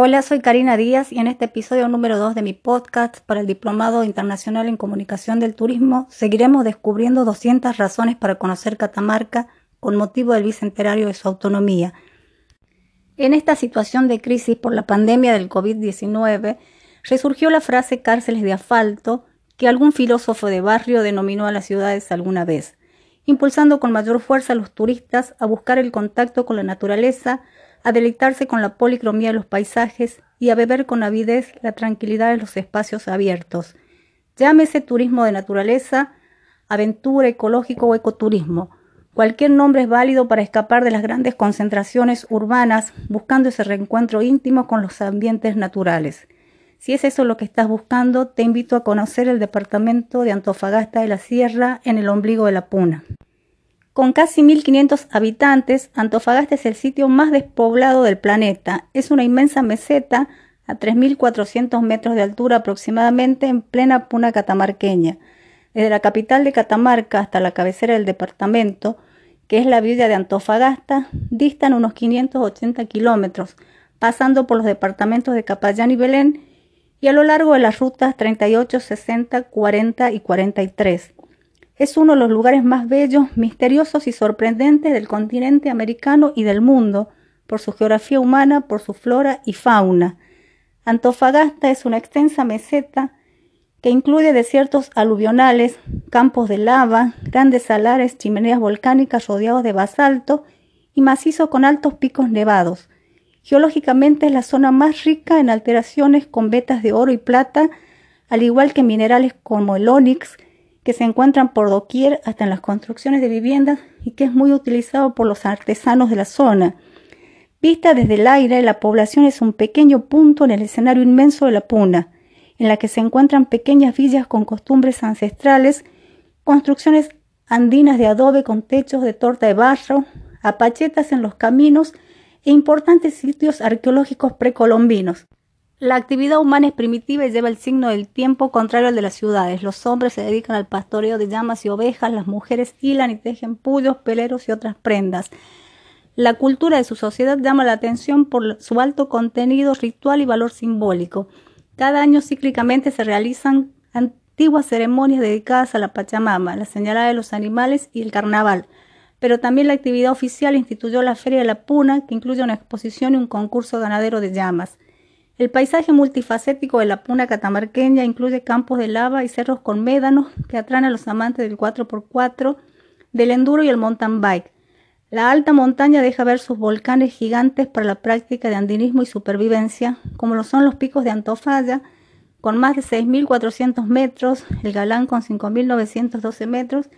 Hola, soy Karina Díaz y en este episodio número 2 de mi podcast para el Diplomado Internacional en Comunicación del Turismo seguiremos descubriendo 200 razones para conocer Catamarca con motivo del bicentenario de su autonomía. En esta situación de crisis por la pandemia del COVID-19, resurgió la frase cárceles de asfalto que algún filósofo de barrio denominó a las ciudades alguna vez, impulsando con mayor fuerza a los turistas a buscar el contacto con la naturaleza, a deleitarse con la policromía de los paisajes y a beber con avidez la tranquilidad de los espacios abiertos. Llámese turismo de naturaleza, aventura, ecológico o ecoturismo. Cualquier nombre es válido para escapar de las grandes concentraciones urbanas, buscando ese reencuentro íntimo con los ambientes naturales. Si es eso lo que estás buscando, te invito a conocer el departamento de Antofagasta de la Sierra en el ombligo de la Puna. Con casi 1.500 habitantes, Antofagasta es el sitio más despoblado del planeta. Es una inmensa meseta a 3.400 metros de altura aproximadamente en plena puna catamarqueña. Desde la capital de Catamarca hasta la cabecera del departamento, que es la villa de Antofagasta, distan unos 580 kilómetros, pasando por los departamentos de Capayán y Belén y a lo largo de las rutas 38, 60, 40 y 43. Es uno de los lugares más bellos, misteriosos y sorprendentes del continente americano y del mundo, por su geografía humana, por su flora y fauna. Antofagasta es una extensa meseta que incluye desiertos aluvionales, campos de lava, grandes salares, chimeneas volcánicas rodeados de basalto y macizo con altos picos nevados. Geológicamente es la zona más rica en alteraciones con vetas de oro y plata, al igual que minerales como el ónix, que se encuentran por doquier hasta en las construcciones de viviendas y que es muy utilizado por los artesanos de la zona. Vista desde el aire, la población es un pequeño punto en el escenario inmenso de la Puna, en la que se encuentran pequeñas villas con costumbres ancestrales, construcciones andinas de adobe con techos de torta de barro, apachetas en los caminos e importantes sitios arqueológicos precolombinos. La actividad humana es primitiva y lleva el signo del tiempo contrario al de las ciudades. Los hombres se dedican al pastoreo de llamas y ovejas, las mujeres hilan y tejen pullos, peleros y otras prendas. La cultura de su sociedad llama la atención por su alto contenido ritual y valor simbólico. Cada año cíclicamente se realizan antiguas ceremonias dedicadas a la Pachamama, la señalada de los animales y el carnaval. Pero también la actividad oficial instituyó la Feria de la Puna, que incluye una exposición y un concurso ganadero de llamas. El paisaje multifacético de la puna catamarqueña incluye campos de lava y cerros con médanos que atraen a los amantes del 4x4, del enduro y el mountain bike. La alta montaña deja ver sus volcanes gigantes para la práctica de andinismo y supervivencia, como lo son los picos de Antofalla, con más de 6.400 metros, el Galán con 5.912 metros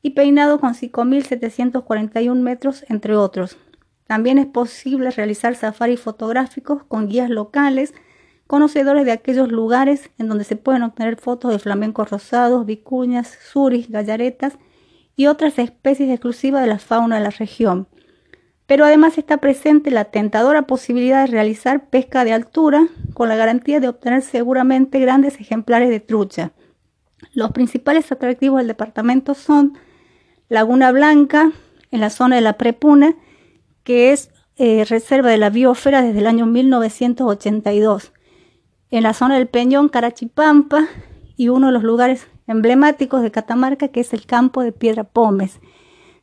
y Peinado con 5.741 metros, entre otros. También es posible realizar safaris fotográficos con guías locales, conocedores de aquellos lugares en donde se pueden obtener fotos de flamencos rosados, vicuñas, suris, gallaretas y otras especies exclusivas de la fauna de la región. Pero además está presente la tentadora posibilidad de realizar pesca de altura con la garantía de obtener seguramente grandes ejemplares de trucha. Los principales atractivos del departamento son Laguna Blanca, en la zona de la Prepuna, que es eh, reserva de la biosfera desde el año 1982, en la zona del Peñón Carachipampa y uno de los lugares emblemáticos de Catamarca, que es el campo de Piedra Pómez.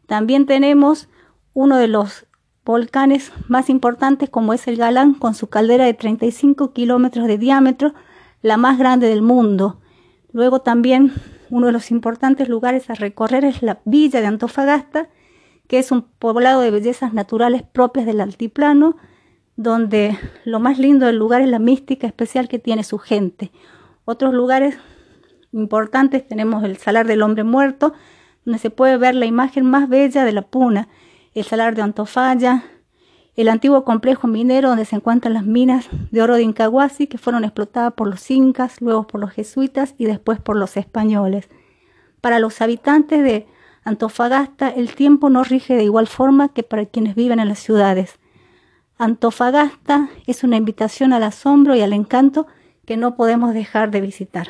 También tenemos uno de los volcanes más importantes, como es el Galán, con su caldera de 35 kilómetros de diámetro, la más grande del mundo. Luego también uno de los importantes lugares a recorrer es la villa de Antofagasta, que es un poblado de bellezas naturales propias del altiplano, donde lo más lindo del lugar es la mística especial que tiene su gente. Otros lugares importantes tenemos el Salar del Hombre Muerto, donde se puede ver la imagen más bella de la Puna, el Salar de Antofalla, el antiguo complejo minero donde se encuentran las minas de oro de Incahuasi que fueron explotadas por los incas, luego por los jesuitas y después por los españoles. Para los habitantes de Antofagasta el tiempo no rige de igual forma que para quienes viven en las ciudades. Antofagasta es una invitación al asombro y al encanto que no podemos dejar de visitar.